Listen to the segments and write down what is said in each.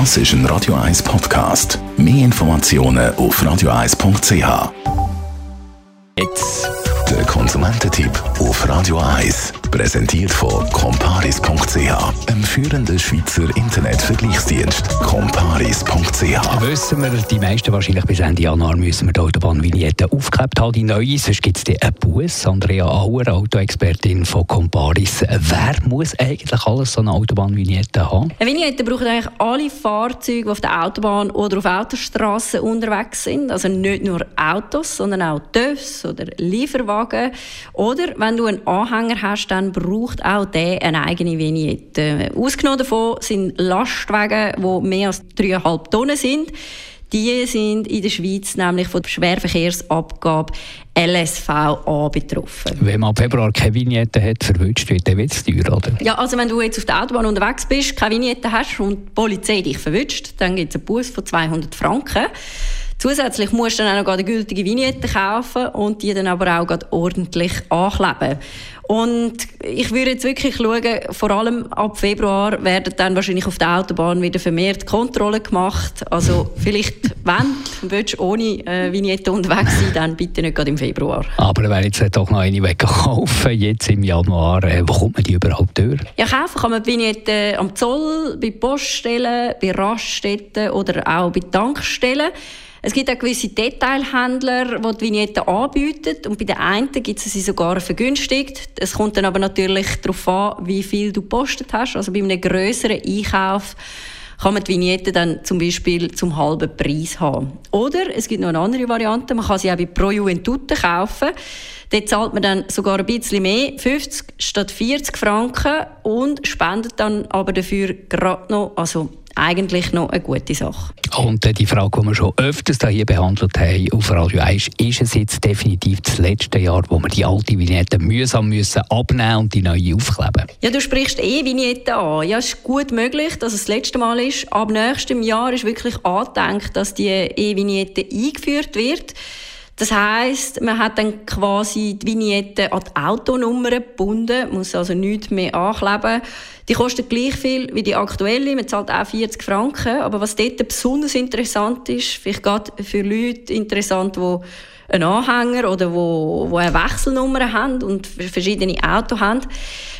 Das ist ein Radio 1 Podcast. Mehr Informationen auf radio1.ch. Jetzt der Konsumententipp auf Radio 1. Präsentiert von comparis.ch, einem führenden Schweizer Internetvergleichsdienst. comparis.ch. Wissen wir, die meisten wahrscheinlich bis Ende Januar müssen wir die Autobahnvignette aufgeklebt haben, die neue, sonst gibt es einen Bus. Andrea Auer, Autoexpertin von Comparis. Wer muss eigentlich alles so eine Autobahnvignette haben? Eine Vignette brauchen eigentlich alle Fahrzeuge, die auf der Autobahn oder auf Autostraßen unterwegs sind. Also nicht nur Autos, sondern auch TÜVs oder Lieferwagen. Oder wenn du einen Anhänger hast, dann dann braucht auch der eine eigene Vignette. Ausgenommen davon sind Lastwagen, die mehr als 3,5 Tonnen sind. Die sind in der Schweiz nämlich von der Schwerverkehrsabgabe LSVA betroffen. Wenn man ab Februar keine Vignette hat, verwünscht wird, dann wird es teuer, oder? Ja, also wenn du jetzt auf der Autobahn unterwegs bist, keine Vignette hast und die Polizei dich verwünscht, dann gibt es einen Bus von 200 Franken. Zusätzlich musst du dann auch noch eine gültige Vignette kaufen und die dann aber auch ordentlich ankleben. Und ich würde jetzt wirklich schauen, vor allem ab Februar werden dann wahrscheinlich auf der Autobahn wieder vermehrt Kontrollen gemacht. Also vielleicht, wenn du ohne äh, Vignette unterwegs sein dann bitte nicht gerade im Februar. Aber wenn jetzt doch noch eine kaufen, jetzt im Januar, äh, wo kommt man die überhaupt durch? Ja, kaufen kann man die Vignette am Zoll, bei Poststellen, bei Raststätten oder auch bei Tankstellen. Es gibt auch gewisse Detailhändler, die die Vignetten anbieten und bei den einen gibt es sie sogar vergünstigt. Es kommt dann aber natürlich darauf an, wie viel du gepostet hast. Also bei einem grösseren Einkauf kann man die Vignette dann zum Beispiel zum halben Preis haben. Oder es gibt noch eine andere Variante, man kann sie auch bei Pro Juventute kaufen. Dort zahlt man dann sogar ein bisschen mehr, 50 statt 40 Franken und spendet dann aber dafür gerade noch, also eigentlich noch eine gute Sache. Und die Frage, die wir schon öfters hier behandelt haben auf Radio 1, ist es jetzt definitiv das letzte Jahr, wo wir die alte Vignette mühsam müssen abnehmen und die neue aufkleben? Ja, du sprichst E-Vignette an. Ja, es ist gut möglich, dass es das letzte Mal ist. Ab nächstem Jahr ist wirklich angedenkt, dass die E-Vignette eingeführt wird. Das heißt, man hat dann quasi die Vignette an die Autonummer gebunden, muss also nichts mehr ankleben. Die kostet gleich viel wie die aktuelle, man zahlt auch 40 Franken. Aber was dort besonders interessant ist, vielleicht gerade für Leute interessant, die einen Anhänger oder wo, wo eine Wechselnummer haben und verschiedene Autos haben,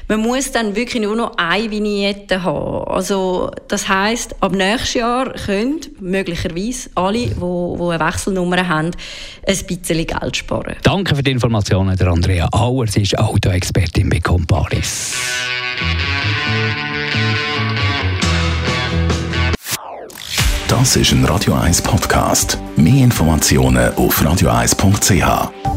man muss dann wirklich nur noch eine Vignette haben. Also das heißt, ab nächstes Jahr können möglicherweise alle, die, eine Wechselnummer haben, ein bisschen Geld sparen. Danke für die Informationen, der Andrea Auer. Sie ist Autoexpertin bei Comparis. Das ist ein Radio 1 Podcast. Mehr Informationen auf radio1.ch.